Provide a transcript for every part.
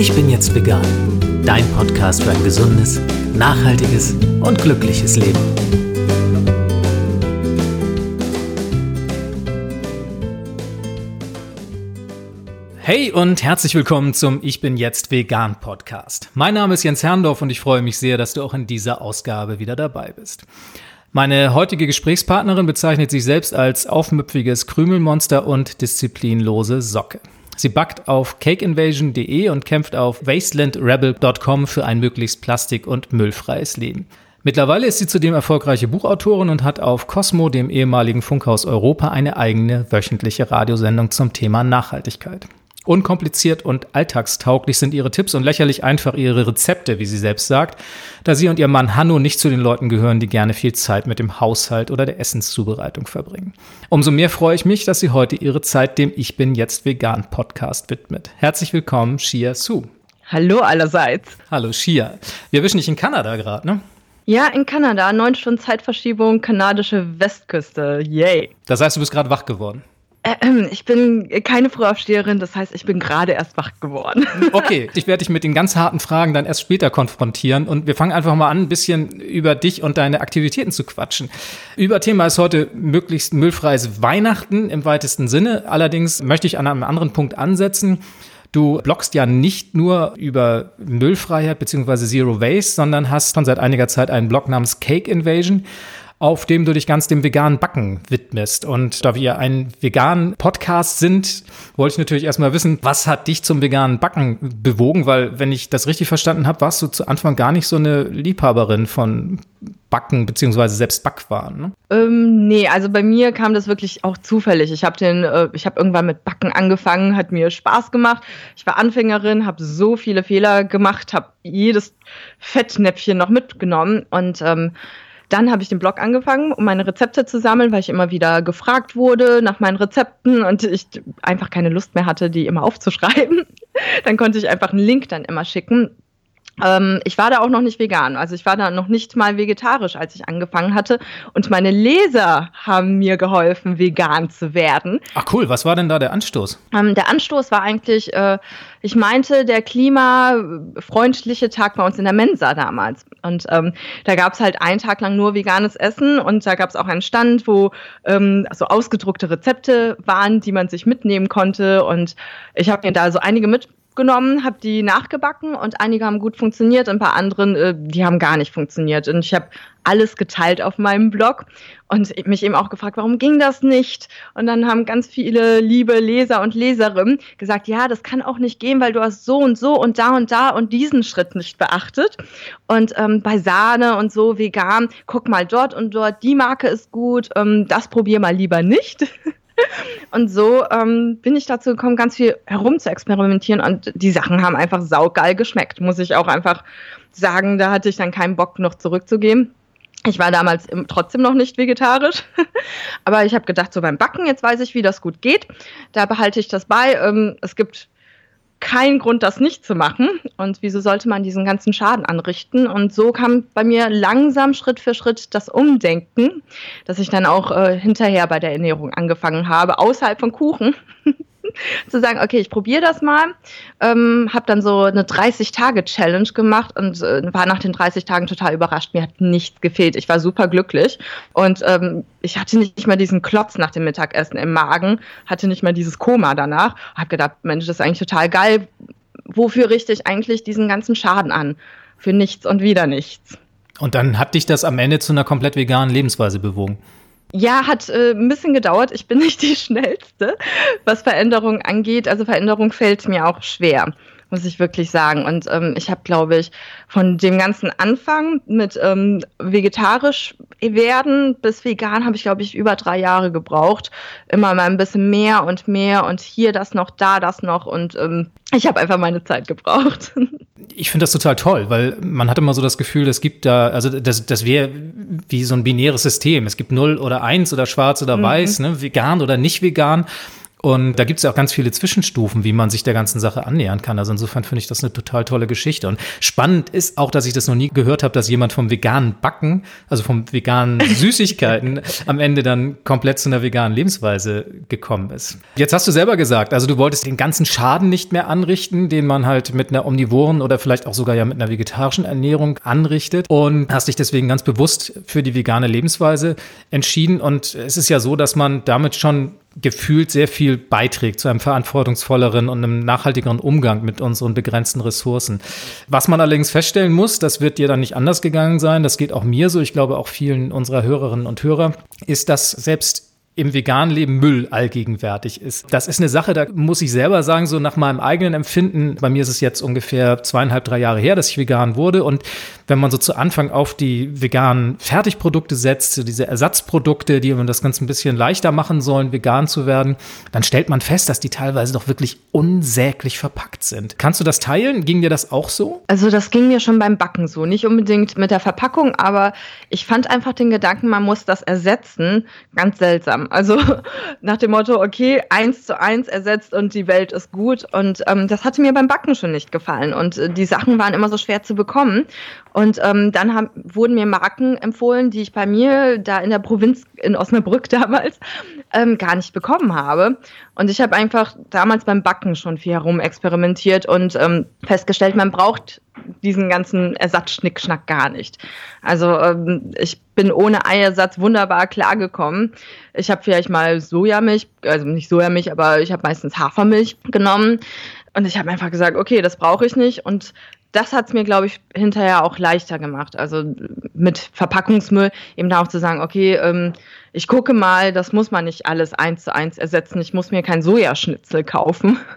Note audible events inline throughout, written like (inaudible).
Ich bin jetzt vegan. Dein Podcast für ein gesundes, nachhaltiges und glückliches Leben. Hey und herzlich willkommen zum Ich bin jetzt vegan Podcast. Mein Name ist Jens Herrndorf und ich freue mich sehr, dass du auch in dieser Ausgabe wieder dabei bist. Meine heutige Gesprächspartnerin bezeichnet sich selbst als aufmüpfiges Krümelmonster und disziplinlose Socke. Sie backt auf cakeinvasion.de und kämpft auf wastelandrebel.com für ein möglichst plastik- und müllfreies Leben. Mittlerweile ist sie zudem erfolgreiche Buchautorin und hat auf Cosmo, dem ehemaligen Funkhaus Europa, eine eigene wöchentliche Radiosendung zum Thema Nachhaltigkeit. Unkompliziert und alltagstauglich sind ihre Tipps und lächerlich einfach ihre Rezepte, wie sie selbst sagt, da sie und ihr Mann Hanno nicht zu den Leuten gehören, die gerne viel Zeit mit dem Haushalt oder der Essenszubereitung verbringen. Umso mehr freue ich mich, dass sie heute ihre Zeit dem Ich bin jetzt vegan Podcast widmet. Herzlich willkommen, Shia Su. Hallo allerseits. Hallo Shia. Wir wischen dich in Kanada gerade, ne? Ja, in Kanada, neun Stunden Zeitverschiebung, kanadische Westküste. Yay. Das heißt, du bist gerade wach geworden. Äh, ich bin keine Frühaufsteherin, das heißt, ich bin gerade erst wach geworden. (laughs) Okay, ich werde dich mit den ganz harten Fragen dann erst später konfrontieren und wir fangen einfach mal an, ein bisschen über dich und deine Aktivitäten zu quatschen. Überthema ist heute möglichst müllfreies Weihnachten im weitesten Sinne. Allerdings möchte ich an einem anderen Punkt ansetzen. Du bloggst ja nicht nur über Müllfreiheit bzw. Zero Waste, sondern hast schon seit einiger Zeit einen Blog namens Cake Invasion auf dem du dich ganz dem veganen Backen widmest. Und da wir ein veganen Podcast sind, wollte ich natürlich erstmal wissen, was hat dich zum veganen Backen bewogen? Weil, wenn ich das richtig verstanden habe, warst du zu Anfang gar nicht so eine Liebhaberin von Backen beziehungsweise selbst Backwaren. Ne? Ähm, nee, also bei mir kam das wirklich auch zufällig. Ich habe den, äh, ich habe irgendwann mit Backen angefangen, hat mir Spaß gemacht. Ich war Anfängerin, habe so viele Fehler gemacht, habe jedes Fettnäpfchen noch mitgenommen und ähm, dann habe ich den Blog angefangen, um meine Rezepte zu sammeln, weil ich immer wieder gefragt wurde nach meinen Rezepten und ich einfach keine Lust mehr hatte, die immer aufzuschreiben. (laughs) dann konnte ich einfach einen Link dann immer schicken ähm, ich war da auch noch nicht vegan, also ich war da noch nicht mal vegetarisch, als ich angefangen hatte. Und meine Leser haben mir geholfen, vegan zu werden. Ach cool, was war denn da der Anstoß? Ähm, der Anstoß war eigentlich, äh, ich meinte, der klimafreundliche Tag bei uns in der Mensa damals. Und ähm, da gab es halt einen Tag lang nur veganes Essen und da gab es auch einen Stand, wo ähm, so ausgedruckte Rezepte waren, die man sich mitnehmen konnte. Und ich habe mir da so einige mit genommen, habe die nachgebacken und einige haben gut funktioniert, ein paar anderen, äh, die haben gar nicht funktioniert. Und ich habe alles geteilt auf meinem Blog und mich eben auch gefragt, warum ging das nicht? Und dann haben ganz viele liebe Leser und Leserinnen gesagt, ja, das kann auch nicht gehen, weil du hast so und so und da und da und diesen Schritt nicht beachtet. Und ähm, bei Sahne und so vegan, guck mal dort und dort, die Marke ist gut, ähm, das probier mal lieber nicht. (laughs) Und so ähm, bin ich dazu gekommen, ganz viel herum zu experimentieren und die Sachen haben einfach saugeil geschmeckt, muss ich auch einfach sagen. Da hatte ich dann keinen Bock, noch zurückzugehen. Ich war damals trotzdem noch nicht vegetarisch, (laughs) aber ich habe gedacht, so beim Backen, jetzt weiß ich, wie das gut geht. Da behalte ich das bei. Ähm, es gibt kein Grund, das nicht zu machen. Und wieso sollte man diesen ganzen Schaden anrichten? Und so kam bei mir langsam Schritt für Schritt das Umdenken, dass ich dann auch äh, hinterher bei der Ernährung angefangen habe, außerhalb von Kuchen. (laughs) zu sagen, okay, ich probiere das mal. Ähm, habe dann so eine 30-Tage-Challenge gemacht und äh, war nach den 30 Tagen total überrascht. Mir hat nichts gefehlt. Ich war super glücklich und ähm, ich hatte nicht mal diesen Klotz nach dem Mittagessen im Magen, hatte nicht mal dieses Koma danach. Habe gedacht, Mensch, das ist eigentlich total geil. Wofür richte ich eigentlich diesen ganzen Schaden an? Für nichts und wieder nichts. Und dann hat dich das am Ende zu einer komplett veganen Lebensweise bewogen. Ja, hat äh, ein bisschen gedauert. Ich bin (laughs) nicht die schnellste, was Veränderung angeht. Also Veränderung fällt mir auch schwer, muss ich wirklich sagen. Und ähm, ich habe, glaube ich, von dem ganzen Anfang mit ähm, vegetarisch werden bis vegan habe ich, glaube ich, über drei Jahre gebraucht. Immer mal ein bisschen mehr und mehr und hier das noch, da das noch. Und ähm, ich habe einfach meine Zeit gebraucht. (laughs) Ich finde das total toll, weil man hat immer so das Gefühl, es gibt da, also das, das wäre wie so ein binäres System. Es gibt null oder eins oder schwarz oder mhm. weiß, ne, vegan oder nicht vegan. Und da gibt es ja auch ganz viele Zwischenstufen, wie man sich der ganzen Sache annähern kann. Also insofern finde ich das eine total tolle Geschichte. Und spannend ist auch, dass ich das noch nie gehört habe, dass jemand vom veganen Backen, also vom veganen (laughs) Süßigkeiten, am Ende dann komplett zu einer veganen Lebensweise gekommen ist. Jetzt hast du selber gesagt, also du wolltest den ganzen Schaden nicht mehr anrichten, den man halt mit einer omnivoren oder vielleicht auch sogar ja mit einer vegetarischen Ernährung anrichtet und hast dich deswegen ganz bewusst für die vegane Lebensweise entschieden. Und es ist ja so, dass man damit schon gefühlt sehr viel beiträgt zu einem verantwortungsvolleren und einem nachhaltigeren Umgang mit unseren begrenzten Ressourcen. Was man allerdings feststellen muss, das wird dir dann nicht anders gegangen sein, das geht auch mir so, ich glaube auch vielen unserer Hörerinnen und Hörer, ist, dass selbst im veganen Leben Müll allgegenwärtig ist. Das ist eine Sache, da muss ich selber sagen, so nach meinem eigenen Empfinden, bei mir ist es jetzt ungefähr zweieinhalb, drei Jahre her, dass ich vegan wurde und wenn man so zu Anfang auf die veganen Fertigprodukte setzt, so diese Ersatzprodukte, die man das Ganze ein bisschen leichter machen sollen, vegan zu werden, dann stellt man fest, dass die teilweise doch wirklich unsäglich verpackt sind. Kannst du das teilen? Ging dir das auch so? Also das ging mir schon beim Backen so, nicht unbedingt mit der Verpackung, aber ich fand einfach den Gedanken, man muss das ersetzen, ganz seltsam. Also (laughs) nach dem Motto, okay, eins zu eins ersetzt und die Welt ist gut. Und ähm, das hatte mir beim Backen schon nicht gefallen. Und äh, die Sachen waren immer so schwer zu bekommen. Ähm, dann haben, wurden mir Marken empfohlen, die ich bei mir da in der Provinz in Osnabrück (laughs) damals ähm, gar nicht bekommen habe. Und ich habe einfach damals beim Backen schon viel herum experimentiert und ähm, festgestellt, man braucht diesen ganzen Ersatzschnickschnack gar nicht. Also ähm, ich bin ohne Eiersatz wunderbar klargekommen. Ich habe vielleicht mal Sojamilch, also nicht Sojamilch, aber ich habe meistens Hafermilch genommen. Und ich habe einfach gesagt, okay, das brauche ich nicht. Und das hat es mir, glaube ich, hinterher auch leichter gemacht. Also mit Verpackungsmüll eben auch zu sagen, okay, ähm, ich gucke mal, das muss man nicht alles eins zu eins ersetzen. Ich muss mir kein Sojaschnitzel kaufen. (laughs)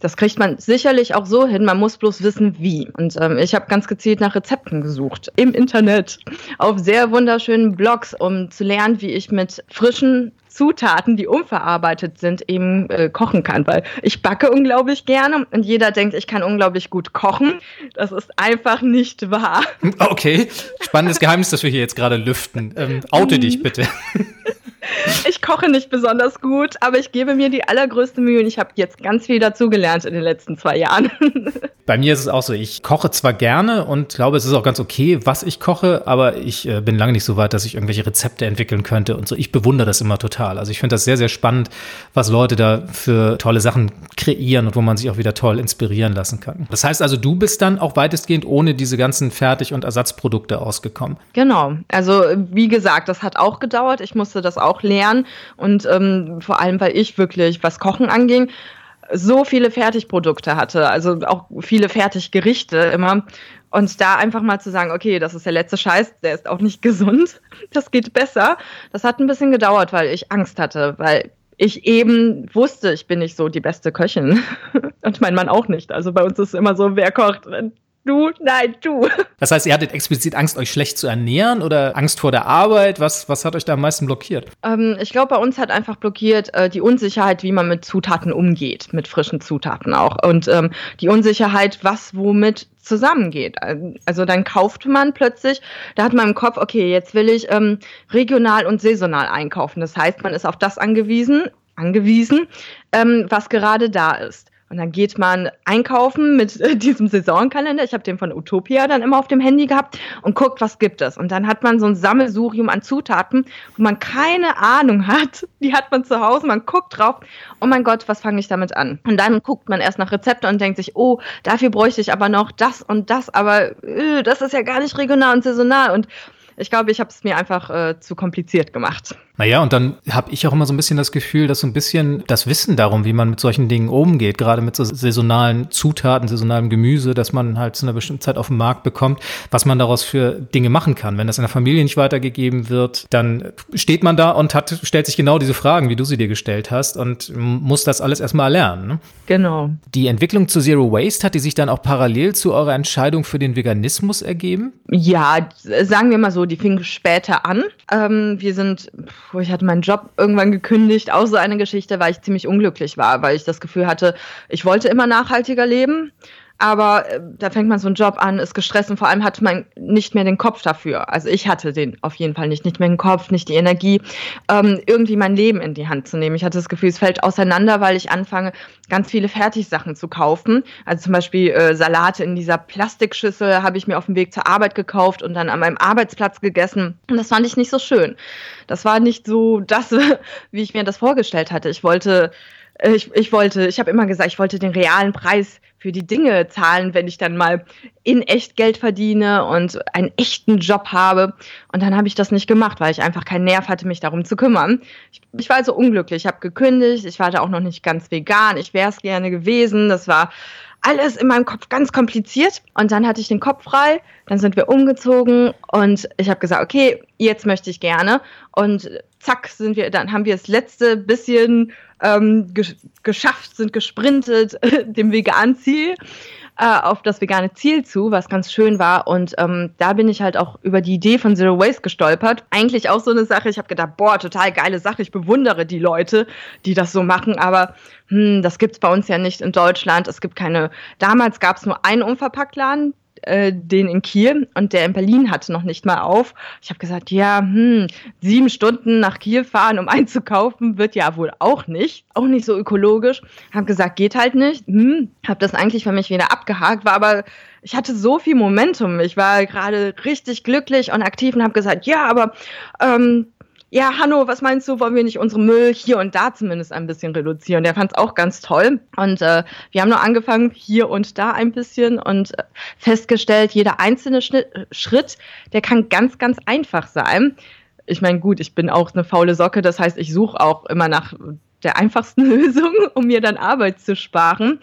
Das kriegt man sicherlich auch so hin. Man muss bloß wissen, wie. Und ähm, ich habe ganz gezielt nach Rezepten gesucht im Internet, auf sehr wunderschönen Blogs, um zu lernen, wie ich mit frischen Zutaten, die unverarbeitet sind, eben äh, kochen kann. Weil ich backe unglaublich gerne und jeder denkt, ich kann unglaublich gut kochen. Das ist einfach nicht wahr. Okay, spannendes Geheimnis, das wir hier jetzt gerade lüften. Ähm, oute dich bitte. (laughs) Ich koche nicht besonders gut, aber ich gebe mir die allergrößte Mühe und ich habe jetzt ganz viel dazugelernt in den letzten zwei Jahren. (laughs) Bei mir ist es auch so, ich koche zwar gerne und glaube, es ist auch ganz okay, was ich koche, aber ich äh, bin lange nicht so weit, dass ich irgendwelche Rezepte entwickeln könnte und so. Ich bewundere das immer total. Also ich finde das sehr, sehr spannend, was Leute da für tolle Sachen kreieren und wo man sich auch wieder toll inspirieren lassen kann. Das heißt also, du bist dann auch weitestgehend ohne diese ganzen Fertig- und Ersatzprodukte ausgekommen. Genau. Also wie gesagt, das hat auch gedauert. Ich musste das auch lernen und ähm, vor allem, weil ich wirklich, was Kochen anging, so viele Fertigprodukte hatte, also auch viele Fertiggerichte immer. Und da einfach mal zu sagen, okay, das ist der letzte Scheiß, der ist auch nicht (laughs) gesund, das geht besser. Das hat ein bisschen gedauert, weil ich Angst hatte, weil ich eben wusste, ich bin nicht so die beste Köchin. (laughs) Und mein Mann auch nicht. Also bei uns ist immer so, wer kocht, du, nein, du. (laughs) Das heißt, ihr hattet explizit Angst, euch schlecht zu ernähren oder Angst vor der Arbeit? Was, was hat euch da am meisten blockiert? Ähm, ich glaube, bei uns hat einfach blockiert äh, die Unsicherheit, wie man mit Zutaten umgeht, mit frischen Zutaten auch. Und ähm, die Unsicherheit, was womit zusammengeht. Also dann kauft man plötzlich, da hat man im Kopf, okay, jetzt will ich ähm, regional und saisonal einkaufen. Das heißt, man ist auf das angewiesen, angewiesen, ähm, was gerade da ist. Und dann geht man einkaufen mit äh, diesem Saisonkalender. Ich habe den von Utopia dann immer auf dem Handy gehabt und guckt, was gibt es. Und dann hat man so ein Sammelsurium an Zutaten, wo man keine Ahnung hat. (laughs) Die hat man zu Hause, man guckt drauf. Oh mein Gott, was fange ich damit an? Und dann guckt man erst nach Rezepten und denkt sich, oh, dafür bräuchte ich aber noch das und das, aber äh, das ist ja gar nicht regional und saisonal. Und ich glaube, ich habe es mir einfach äh, zu kompliziert gemacht. Naja, und dann habe ich auch immer so ein bisschen das Gefühl, dass so ein bisschen das Wissen darum, wie man mit solchen Dingen umgeht, gerade mit so saisonalen Zutaten, saisonalem Gemüse, dass man halt zu einer bestimmten Zeit auf dem Markt bekommt, was man daraus für Dinge machen kann. Wenn das in der Familie nicht weitergegeben wird, dann steht man da und hat, stellt sich genau diese Fragen, wie du sie dir gestellt hast und muss das alles erstmal lernen. Ne? Genau. Die Entwicklung zu Zero Waste, hat die sich dann auch parallel zu eurer Entscheidung für den Veganismus ergeben? Ja, sagen wir mal so, die fing später an. Ähm, wir sind ich hatte meinen Job irgendwann gekündigt, auch so eine Geschichte, weil ich ziemlich unglücklich war, weil ich das Gefühl hatte, ich wollte immer nachhaltiger leben. Aber äh, da fängt man so einen Job an, ist gestresst und vor allem hat man nicht mehr den Kopf dafür. Also ich hatte den auf jeden Fall nicht, nicht mehr den Kopf, nicht die Energie, ähm, irgendwie mein Leben in die Hand zu nehmen. Ich hatte das Gefühl, es fällt auseinander, weil ich anfange, ganz viele Fertigsachen zu kaufen. Also zum Beispiel äh, Salate in dieser Plastikschüssel habe ich mir auf dem Weg zur Arbeit gekauft und dann an meinem Arbeitsplatz gegessen. Und das fand ich nicht so schön. Das war nicht so das, (laughs) wie ich mir das vorgestellt hatte. Ich wollte äh, ich, ich wollte, ich habe immer gesagt, ich wollte den realen Preis für die Dinge zahlen, wenn ich dann mal in echt Geld verdiene und einen echten Job habe. Und dann habe ich das nicht gemacht, weil ich einfach keinen Nerv hatte, mich darum zu kümmern. Ich, ich war also unglücklich, ich habe gekündigt, ich war da auch noch nicht ganz vegan, ich wäre es gerne gewesen. Das war alles in meinem Kopf ganz kompliziert. Und dann hatte ich den Kopf frei, dann sind wir umgezogen und ich habe gesagt, okay, jetzt möchte ich gerne. Und zack, sind wir, dann haben wir das letzte bisschen ähm, ge geschafft, sind gesprintet dem veganen Ziel äh, auf das vegane Ziel zu, was ganz schön war. Und ähm, da bin ich halt auch über die Idee von Zero Waste gestolpert. Eigentlich auch so eine Sache. Ich habe gedacht, boah, total geile Sache. Ich bewundere die Leute, die das so machen. Aber hm, das gibt's bei uns ja nicht in Deutschland. Es gibt keine. Damals gab es nur einen Unverpacktladen äh, den in Kiel und der in Berlin hatte noch nicht mal auf. Ich habe gesagt, ja, hm, sieben Stunden nach Kiel fahren, um einzukaufen, wird ja wohl auch nicht. Auch nicht so ökologisch. Habe gesagt, geht halt nicht. Hm, habe das eigentlich für mich wieder abgehakt, war aber ich hatte so viel Momentum. Ich war gerade richtig glücklich und aktiv und habe gesagt, ja, aber ähm, ja, Hanno, was meinst du, wollen wir nicht unseren Müll hier und da zumindest ein bisschen reduzieren? Der fand es auch ganz toll. Und äh, wir haben nur angefangen, hier und da ein bisschen und äh, festgestellt, jeder einzelne Schnitt, Schritt, der kann ganz, ganz einfach sein. Ich meine, gut, ich bin auch eine faule Socke, das heißt, ich suche auch immer nach der einfachsten (laughs) Lösung, um mir dann Arbeit zu sparen.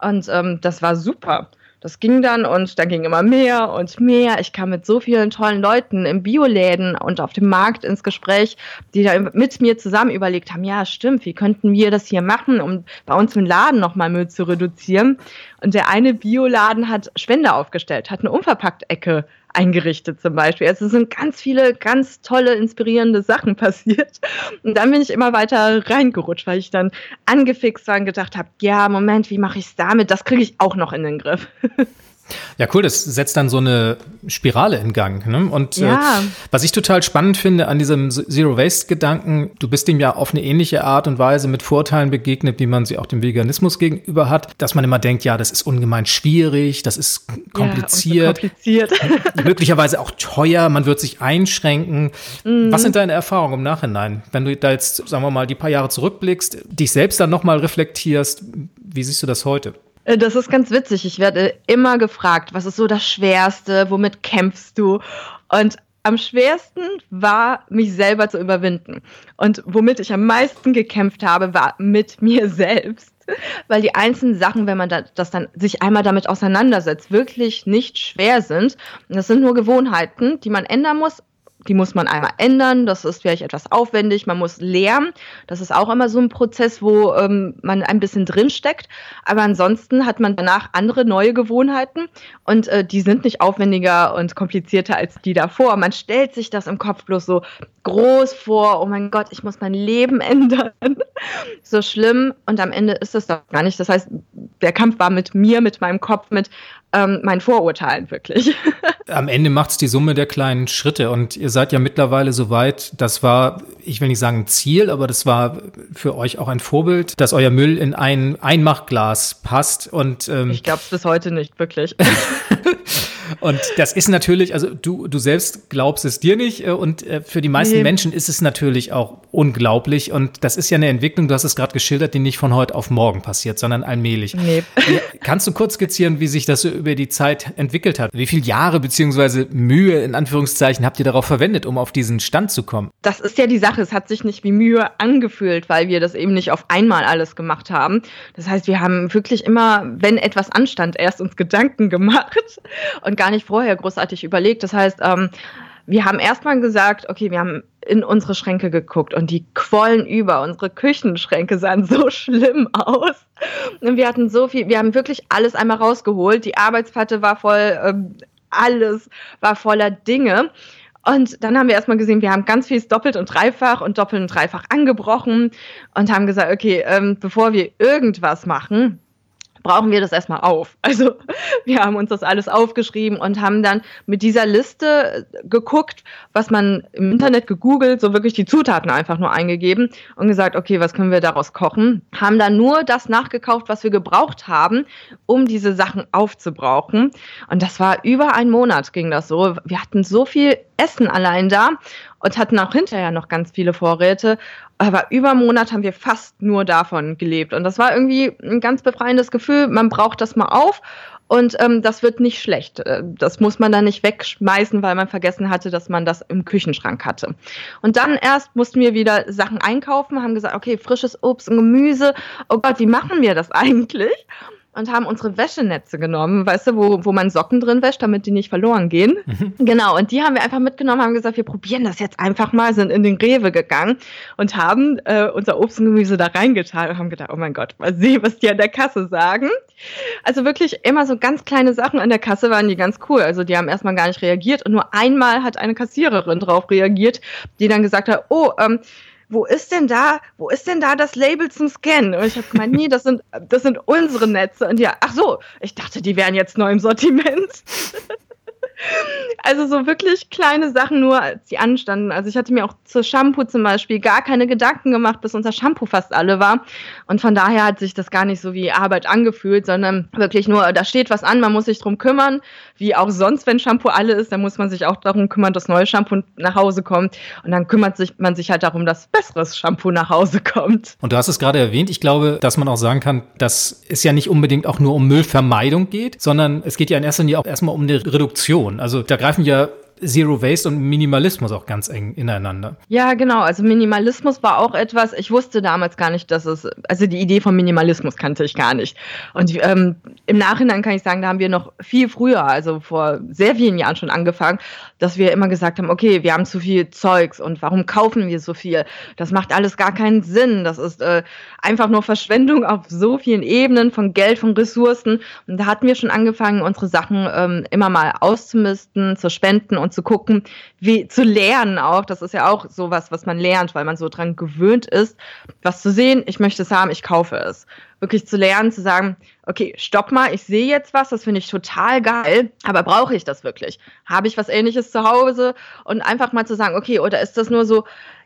Und ähm, das war super das ging dann und dann ging immer mehr und mehr. Ich kam mit so vielen tollen Leuten im Bioläden und auf dem Markt ins Gespräch, die da mit mir zusammen überlegt haben, ja, stimmt, wie könnten wir das hier machen, um bei uns im Laden nochmal Müll zu reduzieren. Und der eine Bioladen hat Spende aufgestellt, hat eine Unverpackt-Ecke eingerichtet zum Beispiel. Also es sind ganz viele ganz tolle, inspirierende Sachen (laughs) passiert. Und dann bin ich immer weiter reingerutscht, weil ich dann angefixt war und gedacht habe, ja, Moment, wie mache ich es damit? Das kriege ich auch noch in den Griff. (laughs) Ja, cool, das setzt dann so eine Spirale in Gang. Ne? Und äh, ja. äh, was ich total spannend finde an diesem Zero-Waste-Gedanken, du bist dem ja auf eine ähnliche Art und Weise mit Vorteilen begegnet, wie man sie auch dem Veganismus gegenüber hat, dass man immer denkt, ja, das ist ungemein schwierig, das ist kompliziert, ja, kompliziert. (laughs) möglicherweise auch teuer, man wird sich einschränken. Mhm. Was sind deine Erfahrungen im Nachhinein, wenn du da jetzt, sagen wir mal, die paar Jahre zurückblickst, dich selbst dann nochmal reflektierst, wie siehst du das heute? Äh, das ist ganz witzig. Ich werde immer gefragt, was ist so das Schwerste, womit kämpfst du? Und am schwersten war, mich selber zu überwinden. Und womit ich am meisten gekämpft habe, war mit (laughs) mir selbst. Weil die einzelnen Sachen, wenn man das dann sich einmal damit auseinandersetzt, wirklich nicht schwer sind. Und das sind nur Gewohnheiten, die man ändern muss, die muss man einmal ändern, das ist vielleicht etwas aufwendig, man muss lernen. Das ist auch immer so ein Prozess, wo ähm, man ein bisschen drinsteckt. Aber ansonsten hat man danach andere neue Gewohnheiten und äh, die sind nicht aufwendiger und komplizierter als die davor. Man stellt sich das im Kopf bloß so groß vor, oh mein Gott, ich muss mein Leben (laughs) ändern. so schlimm und am Ende ist es doch gar nicht. Das heißt, der Kampf war mit mir, mit meinem Kopf, mit ähm, meinen Vorurteilen wirklich. (laughs) Am Ende macht es die Summe der kleinen Schritte und ihr seid ja mittlerweile so weit, das war, ich will nicht sagen ein Ziel, aber das war für euch auch ein Vorbild, dass euer Müll in ein Einmachglas passt und ähm, ich glaube es bis heute nicht wirklich. (laughs) Und das ist natürlich, also du, du selbst glaubst es dir nicht äh, und äh, für die meisten nee. Menschen ist es natürlich auch unglaublich und das ist ja eine Entwicklung, du hast es gerade geschildert, die nicht von heute auf morgen passiert, sondern allmählich. Nee. Kannst du kurz skizzieren, wie sich das so über die Zeit entwickelt hat? Wie viele Jahre beziehungsweise Mühe in Anführungszeichen habt ihr darauf verwendet, um auf diesen Stand zu kommen? Das ist ja die Sache, es hat sich nicht wie Mühe angefühlt, weil wir das eben nicht auf einmal alles gemacht haben. Das heißt, wir haben wirklich immer, wenn etwas anstand, erst uns Gedanken gemacht und gar nicht vorher großartig überlegt. Das heißt, ähm, wir haben erstmal gesagt, okay, wir haben in unsere Schränke geguckt und die quollen über. Unsere Küchenschränke sahen so (laughs) schlimm aus. Und wir hatten so viel, wir haben wirklich alles einmal rausgeholt. Die Arbeitsplatte war voll, ähm, alles war voller Dinge. Und dann haben wir erstmal gesehen, wir haben ganz viel doppelt und dreifach und doppelt und dreifach angebrochen und haben gesagt, okay, ähm, bevor wir irgendwas machen, brauchen wir das erstmal auf. (laughs) Also wir haben uns das alles aufgeschrieben und haben dann mit dieser Liste geguckt, was man im Internet gegoogelt, so wirklich die Zutaten einfach nur eingegeben und gesagt, okay, was können wir daraus kochen? Haben dann nur das nachgekauft, was wir gebraucht haben, um diese Sachen aufzubrauchen. Und das war über einen Monat ging das so. Wir hatten so viel Essen allein da und hatten auch hinterher noch ganz viele Vorräte. Aber über einen Monat haben wir fast nur davon gelebt. Und das war irgendwie ein ganz befreiendes Gefühl. Man braucht das mal auf und ähm, das wird nicht schlecht. Äh, das muss man dann nicht wegschmeißen, weil man vergessen hatte, dass man das im Küchenschrank hatte. Und dann erst mussten wir wieder Sachen einkaufen, haben gesagt, okay, frisches Obst und Gemüse. Oh Gott, wie machen wir das (laughs) eigentlich? Und haben unsere Wäschenetze genommen, weißt du, wo, wo man Socken drin wäscht, damit die nicht verloren gehen. Mhm. Genau, und die haben wir einfach mitgenommen, haben gesagt, wir probieren das jetzt einfach mal, sind in den Rewe gegangen und haben äh, unser Obst und Gemüse da reingetan und haben gedacht, oh mein Gott, mal sehen, was die an der Kasse sagen. Also wirklich immer so ganz kleine Sachen an der Kasse waren die ganz cool. Also die haben erstmal gar nicht reagiert und nur einmal hat eine Kassiererin drauf reagiert, die dann gesagt hat, oh, ähm, wo ist denn da, wo ist denn da das Label zum Scannen? Und ich habe gemeint, nee, das sind, das sind unsere Netze. Und ja, ach so, ich dachte, die wären jetzt neu im Sortiment. (laughs) Also so wirklich kleine Sachen nur, als die anstanden. Also ich hatte mir auch zur Shampoo zum Beispiel gar keine Gedanken gemacht, bis unser Shampoo fast alle war. Und von daher hat sich das gar nicht so wie Arbeit angefühlt, sondern wirklich nur, da steht was an, man muss sich drum kümmern. Wie auch sonst, wenn Shampoo alle ist, dann muss man sich auch darum kümmern, dass neues Shampoo nach Hause kommt. Und dann kümmert sich man sich halt darum, dass besseres Shampoo nach Hause kommt. Und du hast es gerade erwähnt, ich glaube, dass man auch sagen kann, dass es ja nicht unbedingt auch nur um Müllvermeidung geht, sondern es geht ja in erster Linie auch erstmal um eine Reduktion. Also da greifen ja Zero Waste und Minimalismus auch ganz eng ineinander. Ja, genau. Also Minimalismus war auch etwas, ich wusste damals gar nicht, dass es, also die Idee von Minimalismus kannte ich gar nicht. Und ähm, im Nachhinein kann ich sagen, da haben wir noch viel früher, also vor sehr vielen Jahren schon angefangen, dass wir immer gesagt haben, okay, wir haben zu viel Zeugs und warum kaufen wir so viel? Das macht alles gar keinen Sinn. Das ist äh, einfach nur Verschwendung auf so vielen Ebenen von Geld, von Ressourcen. Und da hatten wir schon angefangen, unsere Sachen ähm, immer mal auszumisten, zu spenden und zu gucken, wie zu lernen auch. Das ist ja auch sowas, was man lernt, weil man so dran gewöhnt ist, was zu sehen, ich möchte es haben, ich kaufe es. Wirklich zu lernen, zu sagen, okay, stopp mal, ich sehe jetzt was, das finde ich total geil, aber brauche ich das wirklich? Habe ich was ähnliches zu Hause? Und einfach mal zu sagen, okay, oder ist das nur so,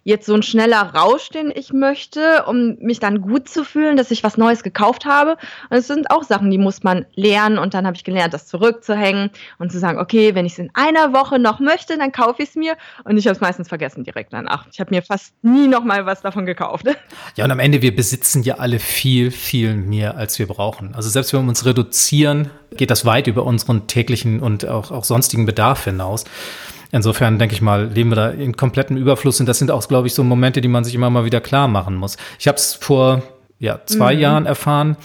jetzt so ein schneller Rausch, den ich möchte, um mich dann gut zu fühlen, dass ich was Neues gekauft habe. Und es sind auch Sachen, die muss man lernen. Und dann habe ich gelernt, das zurückzuhängen und zu sagen, okay, wenn ich es in einer Woche noch möchte, dann kaufe ich es mir. Und ich habe es meistens vergessen direkt danach. Ich habe mir fast nie noch mal was davon gekauft. (laughs) Ja, und am Ende, wir besitzen ja alle viel, viel mehr, als wir brauchen. Also selbst wenn wir uns reduzieren, geht das weit über unseren täglichen und auch, auch sonstigen Bedarf hinaus. Insofern denke ich mal, leben wir da in komplettem Überfluss und das sind auch, glaube ich, so Momente, die man sich immer mal wieder klar machen muss. Ich habe es vor ja, zwei mhm. Jahren erfahren.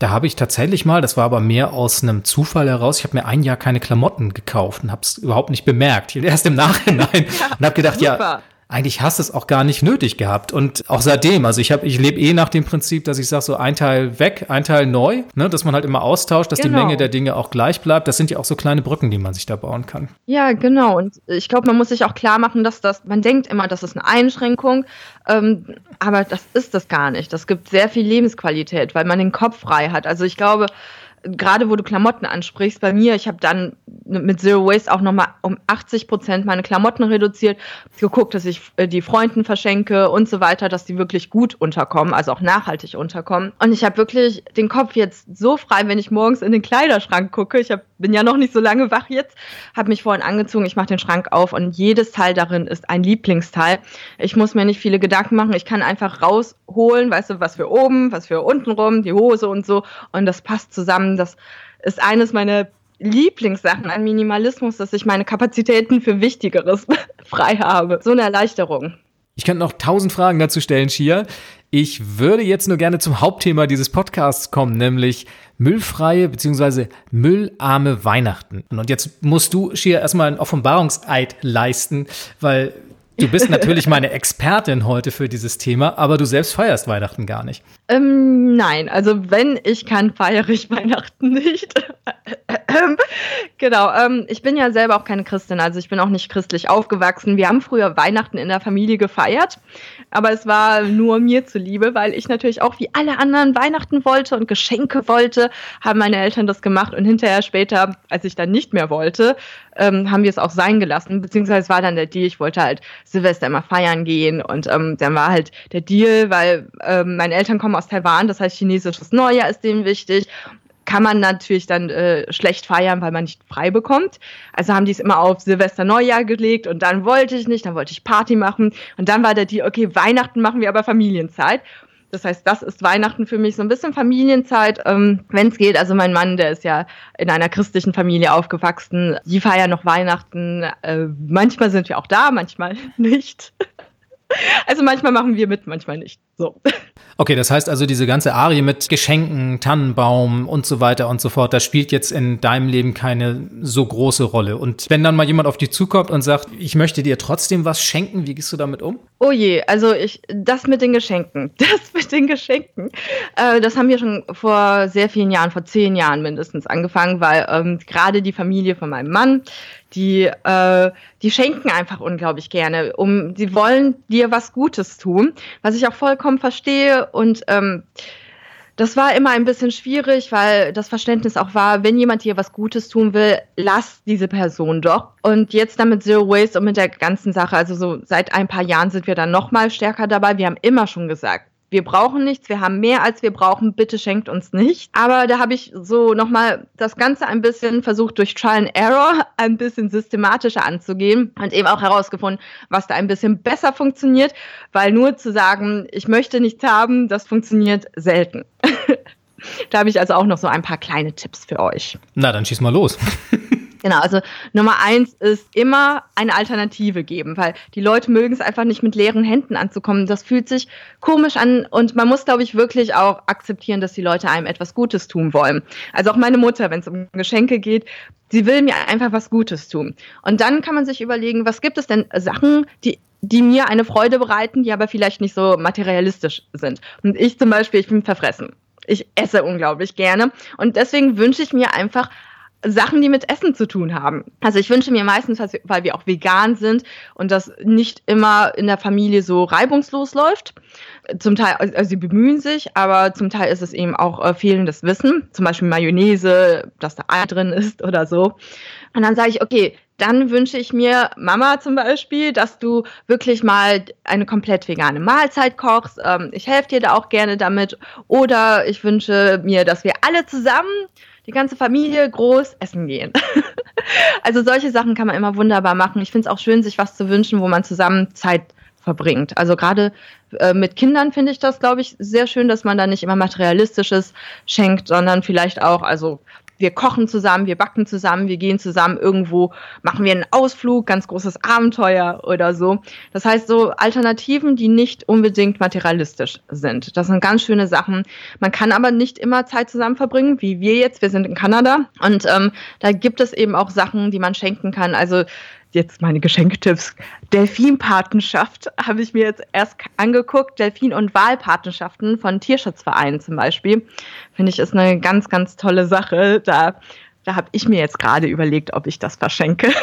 Da habe ich tatsächlich mal, das war aber mehr aus einem Zufall heraus, ich habe mir ein Jahr keine Klamotten gekauft und habe es überhaupt nicht bemerkt. Erst im Nachhinein (laughs) ja, und habe gedacht, super. ja, eigentlich hast du es auch gar nicht nötig gehabt. Und auch seitdem, also ich habe, ich lebe eh nach dem Prinzip, dass ich sage, so ein Teil weg, ein Teil neu, ne, dass man halt immer austauscht, dass genau. die Menge der Dinge auch gleich bleibt. Das sind ja auch so kleine Brücken, die man sich da bauen kann. Ja, genau. Und ich glaube, man muss sich auch klar machen, dass das, man denkt immer, das ist eine Einschränkung, ähm, aber das ist das gar nicht. Das gibt sehr viel Lebensqualität, weil man den Kopf frei hat. Also ich glaube, gerade wo du Klamotten ansprichst, bei mir, ich habe dann mit Zero Waste auch nochmal um 80 Prozent meine Klamotten reduziert, geguckt, dass ich äh, die Freunden verschenke und so weiter, dass die wirklich gut unterkommen, also auch nachhaltig unterkommen. Und ich habe wirklich den Kopf jetzt so frei, wenn ich morgens in den Kleiderschrank gucke. Ich hab, bin ja noch nicht so lange wach jetzt, habe mich vorhin angezogen, ich mache den Schrank auf und jedes Teil darin ist ein Lieblingsteil. Ich muss mir nicht viele Gedanken machen, ich kann einfach rausholen, weißt du, was für oben, was für unten rum, die Hose und so und das passt zusammen das ist eines meiner Lieblingssachen an Minimalismus, dass ich meine Kapazitäten für Wichtigeres (laughs) frei habe. So eine Erleichterung. Ich könnte noch tausend Fragen dazu stellen, Shia. Ich würde jetzt nur gerne zum Hauptthema dieses Podcasts kommen, nämlich müllfreie bzw. müllarme Weihnachten. Und jetzt musst du, Shia, erstmal einen Offenbarungseid leisten, weil Du bist (laughs) natürlich meine Expertin heute für dieses Thema, aber du selbst feierst Weihnachten gar nicht. Ähm, nein, also wenn ich kann, feiere ich Weihnachten nicht. Genau, ähm, ich bin ja selber auch keine Christin, also ich bin auch nicht christlich aufgewachsen. Wir haben früher Weihnachten in der Familie gefeiert. aber es war nur mir zuliebe, weil ich natürlich auch wie alle anderen Weihnachten wollte und Geschenke wollte, haben meine Eltern das gemacht und hinterher später, als ich dann nicht mehr wollte, ähm, haben wir es auch sein gelassen, beziehungsweise war dann der Deal, ich wollte halt Silvester immer feiern gehen und ähm, dann war halt der Deal, weil ähm, meine Eltern kommen aus Taiwan, das heißt chinesisches Neujahr ist denen wichtig kann man natürlich dann äh, schlecht feiern, weil man nicht frei bekommt. Also haben die es immer auf Silvester Neujahr gelegt und dann wollte ich nicht, dann wollte ich Party machen und dann war der Deal, okay, Weihnachten machen wir aber Familienzeit. Das heißt, das ist Weihnachten für mich so ein bisschen Familienzeit, ähm, wenn es geht. Also mein Mann, der ist ja in einer christlichen Familie aufgewachsen. Die feiern noch Weihnachten. Äh, manchmal sind wir auch da, manchmal (laughs) nicht. Also manchmal machen wir mit, manchmal nicht. So. Okay, das heißt also, diese ganze Arie mit Geschenken, Tannenbaum und so weiter und so fort, das spielt jetzt in deinem Leben keine so große Rolle. Und wenn dann mal jemand auf dich zukommt und sagt, ich möchte dir trotzdem was schenken, wie gehst du damit um? Oh je, also ich, das mit den Geschenken, (laughs) das mit den Geschenken, äh, das haben wir schon vor sehr vielen Jahren, vor zehn Jahren mindestens angefangen, weil ähm, gerade die Familie von meinem Mann, die, äh, die schenken einfach unglaublich gerne. Um, sie wollen dir was Gutes tun, was ich auch vollkommen verstehe. Und ähm, das war immer ein bisschen schwierig, weil das Verständnis auch war, wenn jemand dir was Gutes tun will, lass diese Person doch. Und jetzt dann mit Zero Waste und mit der ganzen Sache, also so seit ein paar Jahren sind wir dann noch mal stärker dabei. Wir haben immer schon gesagt, wir brauchen nichts, wir haben mehr als wir brauchen, bitte schenkt uns nicht. Aber da habe ich so nochmal das Ganze ein bisschen versucht, durch Trial and Error ein bisschen systematischer anzugehen und eben auch herausgefunden, was da ein bisschen besser funktioniert, weil nur zu sagen, ich möchte nichts haben, das funktioniert selten. (laughs) da habe ich also auch noch so ein paar kleine Tipps für euch. Na, dann schieß mal los. (laughs) Genau, also Nummer eins ist immer eine Alternative geben, weil die Leute mögen es einfach nicht mit leeren Händen anzukommen. Das fühlt sich komisch an und man muss, glaube ich, wirklich auch akzeptieren, dass die Leute einem etwas Gutes tun wollen. Also auch meine Mutter, wenn es um Geschenke geht, sie will mir einfach was Gutes tun. Und dann kann man sich überlegen, was gibt es denn Sachen, die die mir eine Freude bereiten, die aber vielleicht nicht so materialistisch sind. Und ich zum Beispiel, ich bin verfressen. Ich esse unglaublich gerne. Und deswegen wünsche ich mir einfach Sachen, die mit Essen zu tun haben. Also ich wünsche mir meistens, weil wir auch vegan sind und das nicht immer in der Familie so reibungslos läuft. Zum Teil, also sie bemühen sich, aber zum Teil ist es eben auch äh, fehlendes Wissen. Zum Beispiel Mayonnaise, dass da Ei drin ist oder so. Und dann sage ich, okay, dann wünsche ich mir, Mama zum Beispiel, dass du wirklich mal eine komplett vegane Mahlzeit kochst. Ähm, ich helfe dir da auch gerne damit. Oder ich wünsche mir, dass wir alle zusammen die ganze Familie groß essen gehen. (laughs) also solche Sachen kann man immer wunderbar machen. Ich finde es auch schön, sich was zu wünschen, wo man zusammen Zeit verbringt. Also gerade äh, mit Kindern finde ich das, glaube ich, sehr schön, dass man da nicht immer materialistisches schenkt, sondern vielleicht auch, also wir kochen zusammen, wir backen zusammen, wir gehen zusammen irgendwo, machen wir einen Ausflug, ganz großes Abenteuer oder so. Das heißt, so Alternativen, die nicht unbedingt materialistisch sind. Das sind ganz schöne Sachen. Man kann aber nicht immer Zeit zusammen verbringen, wie wir jetzt. Wir sind in Kanada und ähm, da gibt es eben auch Sachen, die man schenken kann. Also jetzt meine Geschenketipps. Delfinpatenschaft habe ich mir jetzt erst angeguckt. Delfin- und Wahlpatenschaften von Tierschutzvereinen zum Beispiel. Finde ich ist eine ganz, ganz tolle Sache. Da, da habe ich mir jetzt gerade überlegt, ob ich das verschenke. (laughs)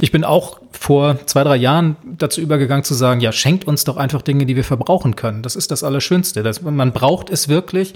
Ich bin auch vor zwei, drei Jahren dazu übergegangen zu sagen, ja, schenkt uns doch einfach Dinge, die wir verbrauchen können. Das ist das Allerschönste. Das, man braucht es wirklich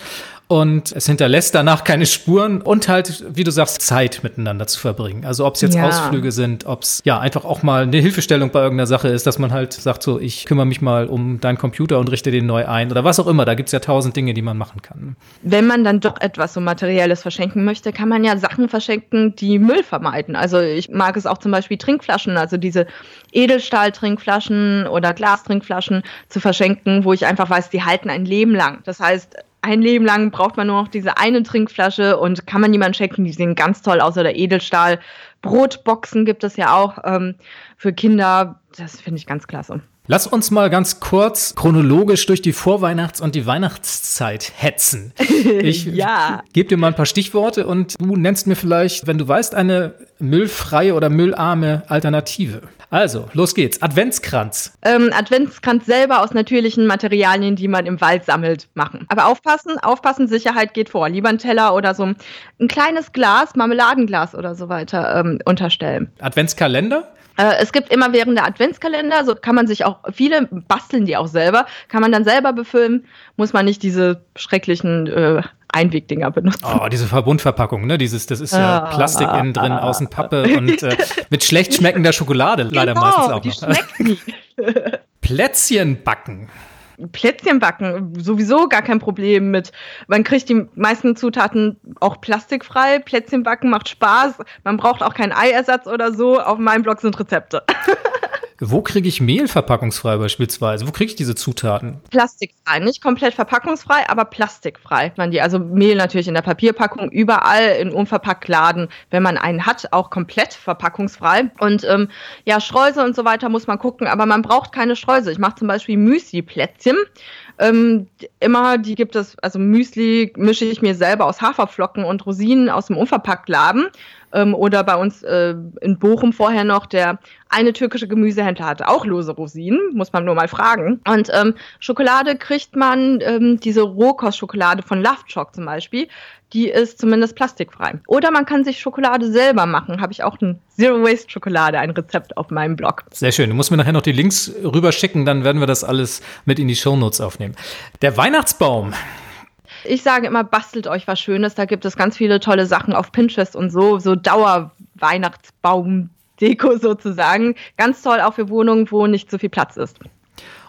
und es hinterlässt danach keine Spuren und halt, wie du sagst, Zeit miteinander zu verbringen. Also ob es jetzt ja. Ausflüge sind, ob es ja einfach auch mal eine Hilfestellung bei irgendeiner Sache ist, dass man halt sagt so, ich kümmere mich mal um deinen Computer und richte den neu ein oder was auch immer. Da gibt's ja tausend Dinge, die man machen kann. Wenn man dann doch etwas so Materielles verschenken möchte, kann man ja Sachen verschenken, die Müll vermeiden. Also ich mag es auch zum Beispiel Trinkflaschen, also diese Edelstahl-Trinkflaschen oder Glastrinkflaschen zu verschenken, wo ich einfach weiß, die halten ein Leben lang. Das heißt, ein Leben lang braucht man nur noch diese eine Trinkflasche und kann man jemanden schenken, die sehen ganz toll aus oder Edelstahl. Brotboxen gibt es ja auch ähm, für Kinder. Das finde ich ganz klasse. Lass uns mal ganz kurz chronologisch durch die Vorweihnachts- und die Weihnachtszeit hetzen. (laughs) Ich ja. gebe dir mal ein paar Stichworte und du nennst mir vielleicht, wenn du weißt, eine müllfreie oder müllarme Alternative. Also, los geht's. Adventskranz. Ähm, Adventskranz selber aus natürlichen Materialien, die man im Wald sammelt, machen. Aber aufpassen, aufpassen, Sicherheit geht vor. Lieber ein Teller oder so ein kleines Glas, Marmeladenglas oder so weiter ähm, unterstellen. Adventskalender? Äh, es gibt immer während der Adventskalender, so kann man sich auch, viele basteln die auch selber, kann man dann selber befüllen, muss man nicht diese schrecklichen äh, Einwegdinger benutzen. Oh, diese Verbundverpackung, ne? Dieses, das ist ja ah, Plastik innen drin, außen Pappe (laughs) und äh, mit schlecht schmeckender Schokolade leider genau, meistens auch die noch. Schmeckt nie. (laughs) (laughs) Plätzchen backen. Plätzchen backen, sowieso gar kein Problem mit. Man kriegt die meisten Zutaten auch plastikfrei. Plätzchen backen macht Spaß. Man braucht auch keinen Eiersatz oder so. Auf meinem Blog sind Rezepte. Wo kriege ich Mehl verpackungsfrei beispielsweise? Wo kriege ich diese Zutaten? Plastikfrei, nicht komplett verpackungsfrei, aber plastikfrei. Man die, also Mehl natürlich in der Papierpackung, überall in Unverpacktladen, wenn man einen hat, auch komplett verpackungsfrei. Und ähm, ja, Streusel und so weiter muss man gucken, aber man braucht keine Streusel. Ich mache zum Beispiel Müsli-Plätzchen. Ähm, immer, die gibt es, also Müsli mische ich mir selber aus Haferflocken und Rosinen aus dem Unverpacktladen ähm, oder bei uns äh, in Bochum vorher noch der eine türkische Gemüsehändler hatte auch lose Rosinen, muss man nur mal fragen. Und ähm, Schokolade kriegt man, ähm, diese Rohkostschokolade von Love Choc zum Beispiel, die ist zumindest plastikfrei. Oder man kann sich Schokolade selber machen. Habe ich auch ein Zero Waste Schokolade, ein Rezept auf meinem Blog. Sehr schön. Du musst mir nachher noch die Links rüber schicken, dann werden wir das alles mit in die Shownotes aufnehmen. Der Weihnachtsbaum. Ich sage immer, bastelt euch was Schönes. Da gibt es ganz viele tolle Sachen auf Pinterest und so, so Dauer-Weihnachtsbaum-Deko sozusagen. Ganz toll auch für Wohnungen, wo nicht so viel Platz ist.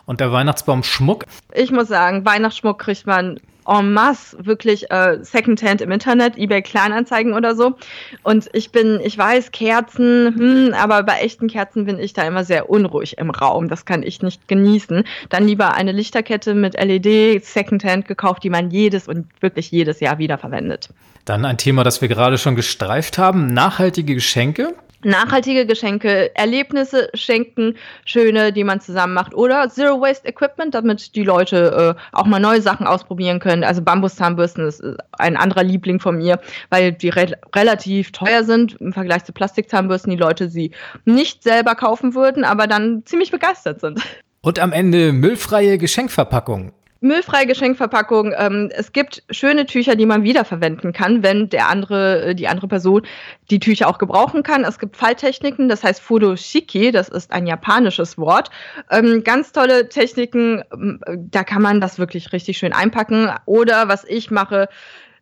Und der Weihnachtsbaum-Schmuck? Ich muss sagen, Weihnachtsschmuck kriegt man en masse wirklich äh, Secondhand im Internet, eBay Kleinanzeigen oder so. Und ich bin, ich weiß, Kerzen, hm, aber bei echten Kerzen bin ich da immer sehr unruhig im Raum. Das kann ich nicht genießen. Dann lieber eine Lichterkette mit LED Secondhand gekauft, die man jedes und wirklich jedes Jahr wiederverwendet. Dann ein Thema, das wir gerade schon gestreift haben, nachhaltige Geschenke nachhaltige Geschenke, Erlebnisse schenken, schöne, die man zusammen macht oder Zero Waste Equipment, damit die Leute äh, auch mal neue Sachen ausprobieren können. Also Bambuszahnbürsten ist ein anderer Liebling von mir, weil die re relativ teuer sind im Vergleich zu Plastikzahnbürsten, die Leute sie nicht selber kaufen würden, aber dann ziemlich begeistert sind. Und am Ende müllfreie Geschenkverpackung. Müllfreie Geschenkverpackung. Ähm, es gibt schöne Tücher, die man wiederverwenden kann, wenn der andere, äh, die andere Person die Tücher auch gebrauchen kann. Es gibt Falltechniken, das heißt Fudoshiki, das ist ein japanisches Wort. Ähm, ganz tolle Techniken, ähm, da kann man das wirklich richtig schön einpacken. Oder was ich mache,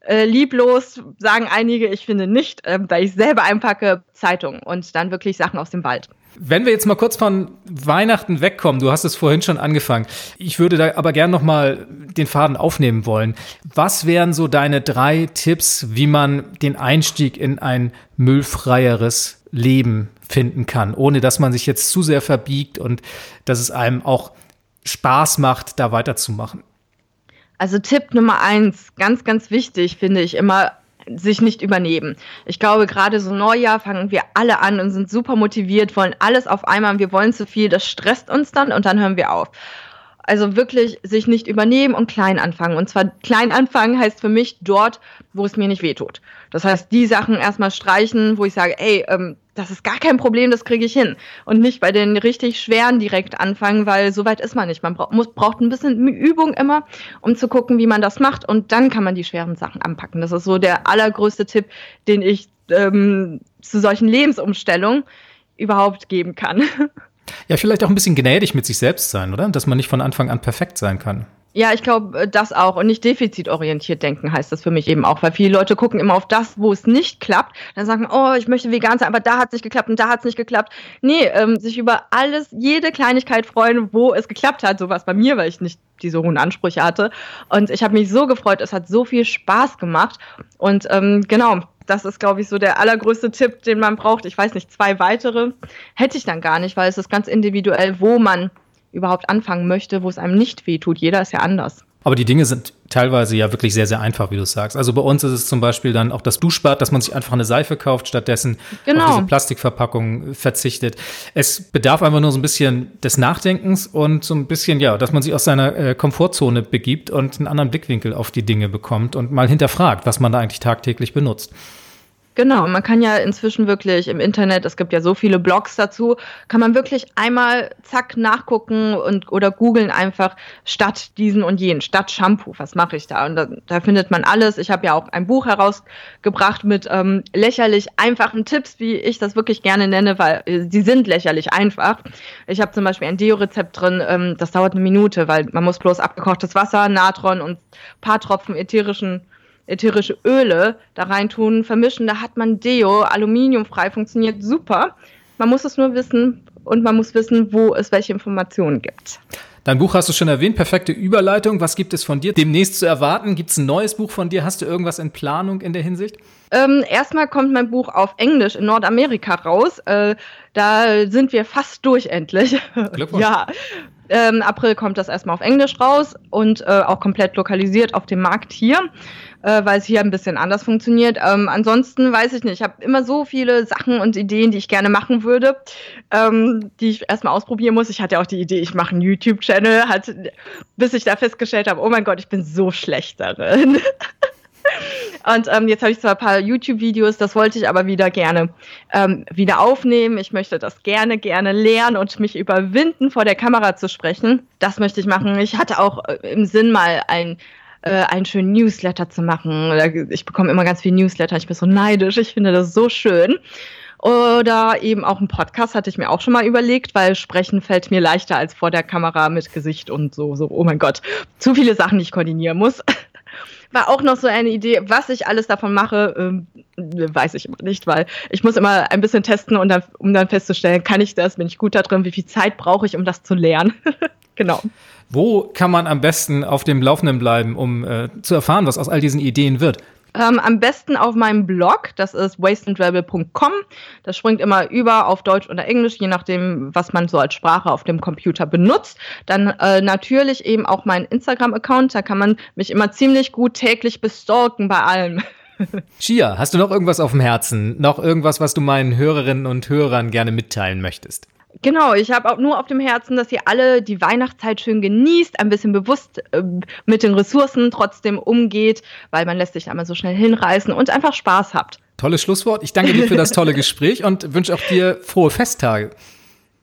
äh, lieblos sagen einige, ich finde nicht, äh, da ich selber einpacke, Zeitung und dann wirklich Sachen aus dem Wald. Wenn wir jetzt mal kurz von Weihnachten wegkommen, du hast es vorhin schon angefangen. Ich würde da aber gern noch mal den Faden aufnehmen wollen. Was wären so deine drei Tipps, wie man den Einstieg in ein müllfreieres Leben finden kann, ohne dass man sich jetzt zu sehr verbiegt und dass es einem auch Spaß macht, da weiterzumachen? Also Tipp Nummer eins, ganz, ganz wichtig, finde ich immer, sich nicht übernehmen. Ich glaube, gerade so Neujahr fangen wir alle an und sind super motiviert, wollen alles auf einmal wir wollen zu viel, das stresst uns dann und dann hören wir auf. Also wirklich sich nicht übernehmen und klein anfangen. Und zwar klein anfangen heißt für mich dort, wo es mir nicht wehtut. Das heißt, die Sachen erstmal streichen, wo ich sage, ey, ähm, das ist gar kein Problem, das kriege ich hin. Und nicht bei den richtig schweren direkt anfangen, weil so weit ist man nicht. Man bra muss, braucht ein bisschen Übung immer, um zu gucken, wie man das macht. Und dann kann man die schweren Sachen anpacken. Das ist so der allergrößte Tipp, den ich ähm, zu solchen Lebensumstellungen überhaupt geben kann. (laughs) Ja, vielleicht auch ein bisschen gnädig mit sich selbst sein, oder? Dass man nicht von Anfang an perfekt sein kann. Ja, ich glaube, äh, das auch. Und nicht defizitorientiert denken heißt das für mich eben auch, weil viele Leute gucken immer auf das, wo es nicht klappt. Dann sagen, oh, ich möchte vegan sein, aber da hat es nicht geklappt und da hat es nicht geklappt. Nee, ähm, sich über alles, jede Kleinigkeit freuen, wo es geklappt hat. So war es bei mir, weil ich nicht diese hohen Ansprüche hatte. Und ich habe mich so gefreut, es hat so viel Spaß gemacht. Und ähm, genau, das ist, glaube ich, so der allergrößte Tipp, den man braucht. Ich weiß nicht, zwei weitere hätte ich dann gar nicht, weil es ist ganz individuell, wo man überhaupt anfangen möchte, wo es einem nicht wehtut. Jeder ist ja anders. Aber die Dinge sind teilweise ja wirklich sehr, sehr einfach, wie du sagst. Also bei uns ist es zum Beispiel dann auch das Duschbad, dass man sich einfach eine Seife kauft, stattdessen genau. auf diese Plastikverpackung verzichtet. Es bedarf einfach nur so ein bisschen des Nachdenkens und so ein bisschen, ja, dass man sich aus seiner äh, Komfortzone begibt und einen anderen Blickwinkel auf die Dinge bekommt und mal hinterfragt, was man da eigentlich tagtäglich benutzt. Genau, man kann ja inzwischen wirklich im Internet, es gibt ja so viele Blogs dazu, kann man wirklich einmal zack nachgucken und oder googeln einfach statt diesen und jenen, statt Shampoo, was mache ich da? Und da, da, findet man alles. Ich habe ja auch ein Buch herausgebracht mit ähm, lächerlich einfachen Tipps, wie ich das wirklich gerne nenne, weil äh, sie sind lächerlich einfach. Ich habe zum Beispiel ein Deo-Rezept drin, ähm, das dauert eine Minute, weil man muss bloß abgekochtes Wasser, Natron und paar Tropfen ätherischen ätherische Öle da reintun, vermischen. Da hat man Deo, aluminiumfrei, funktioniert super. Man muss es nur wissen und man muss wissen, wo es welche Informationen gibt. Dein Buch hast du schon erwähnt, perfekte Überleitung. Was gibt es von dir demnächst zu erwarten? Gibt es ein neues Buch von dir? Hast du irgendwas in Planung in der Hinsicht? Ähm, erstmal kommt mein Buch auf Englisch in Nordamerika raus. Äh, da sind wir fast durch endlich. (laughs) Glückwunsch. ja. Ähm, April kommt das erstmal auf Englisch raus und äh, auch komplett lokalisiert auf dem Markt hier äh, weil es hier ein bisschen anders funktioniert. Ähm, ansonsten weiß ich nicht, ich habe immer so viele Sachen und Ideen, die ich gerne machen würde, ähm, die ich erstmal ausprobieren muss. Ich hatte auch die Idee, ich mache einen YouTube-Channel, bis ich da festgestellt habe, oh mein Gott, ich bin so schlecht darin. (laughs) Und ähm, jetzt habe ich zwar ein paar YouTube-Videos, das wollte ich aber wieder gerne ähm, wieder aufnehmen. Ich möchte das gerne, gerne lernen und mich überwinden, vor der Kamera zu sprechen. Das möchte ich machen. Ich hatte auch äh, im Sinn mal ein äh, einen schönen Newsletter zu machen. Ich bekomme immer ganz viel Newsletter. Ich bin so neidisch. Ich finde das so schön. Oder eben auch ein Podcast hatte ich mir auch schon mal überlegt, weil sprechen fällt mir leichter als vor der Kamera mit Gesicht und so, so, oh mein Gott, zu viele Sachen, die ich koordinieren muss. (laughs) War auch noch so eine Idee, was ich alles davon mache, ähm, weiß ich immer nicht, weil ich muss immer ein bisschen testen, und dann, um dann festzustellen, kann ich das, bin ich gut da drin, wie viel Zeit brauche ich, um das zu lernen. (laughs) genau. Wo kann man am besten auf dem Laufenden bleiben, um äh, zu erfahren, was aus all diesen Ideen wird? Ähm, am besten auf meinem Blog, das ist wasteandrebel.com. Das springt immer über auf Deutsch oder Englisch, je nachdem, was man so als Sprache auf dem Computer benutzt. Dann äh, natürlich eben auch mein Instagram-Account, da kann man mich immer ziemlich gut täglich bestalken bei allem. (laughs) Chia, hast du noch irgendwas auf dem Herzen? Noch irgendwas, was du meinen Hörerinnen und Hörern gerne mitteilen möchtest? Genau, ich habe auch nur auf dem Herzen, dass ihr alle die Weihnachtszeit schön genießt, ein bisschen bewusst äh, mit den Ressourcen trotzdem umgeht, weil man lässt sich da immer so schnell hinreißen und einfach Spaß habt. Tolles Schlusswort. Ich danke dir für das tolle (laughs) Gespräch und wünsche auch dir frohe Festtage.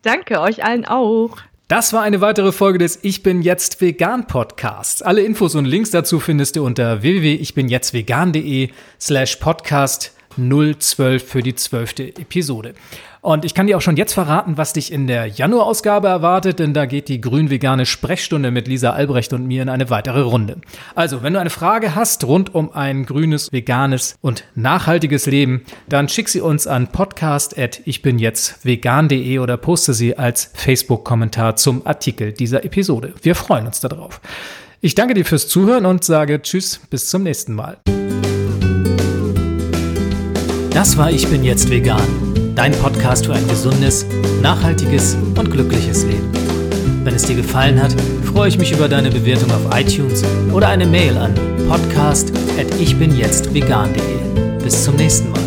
Danke euch allen auch. Das war eine weitere Folge des Ich bin jetzt vegan Podcasts. Alle Infos und Links dazu findest du unter www.ichbinjetztvegan.de slash podcast 012 für die zwölfte Episode. Und ich kann dir auch schon jetzt verraten, was dich in der Januarausgabe erwartet, denn da geht die grün-vegane Sprechstunde mit Lisa Albrecht und mir in eine weitere Runde. Also, wenn du eine Frage hast rund um ein grünes, veganes und nachhaltiges Leben, dann schick sie uns an podcast.ichbinjetztvegan.de oder poste sie als Facebook-Kommentar zum Artikel dieser Episode. Wir freuen uns darauf. Ich danke dir fürs Zuhören und sage Tschüss, bis zum nächsten Mal. Das war Ich bin jetzt vegan dein Podcast für ein gesundes, nachhaltiges und glückliches Leben. Wenn es dir gefallen hat, freue ich mich über deine Bewertung auf iTunes oder eine Mail an podcast@ichbinjetztvegan.de. Bis zum nächsten Mal.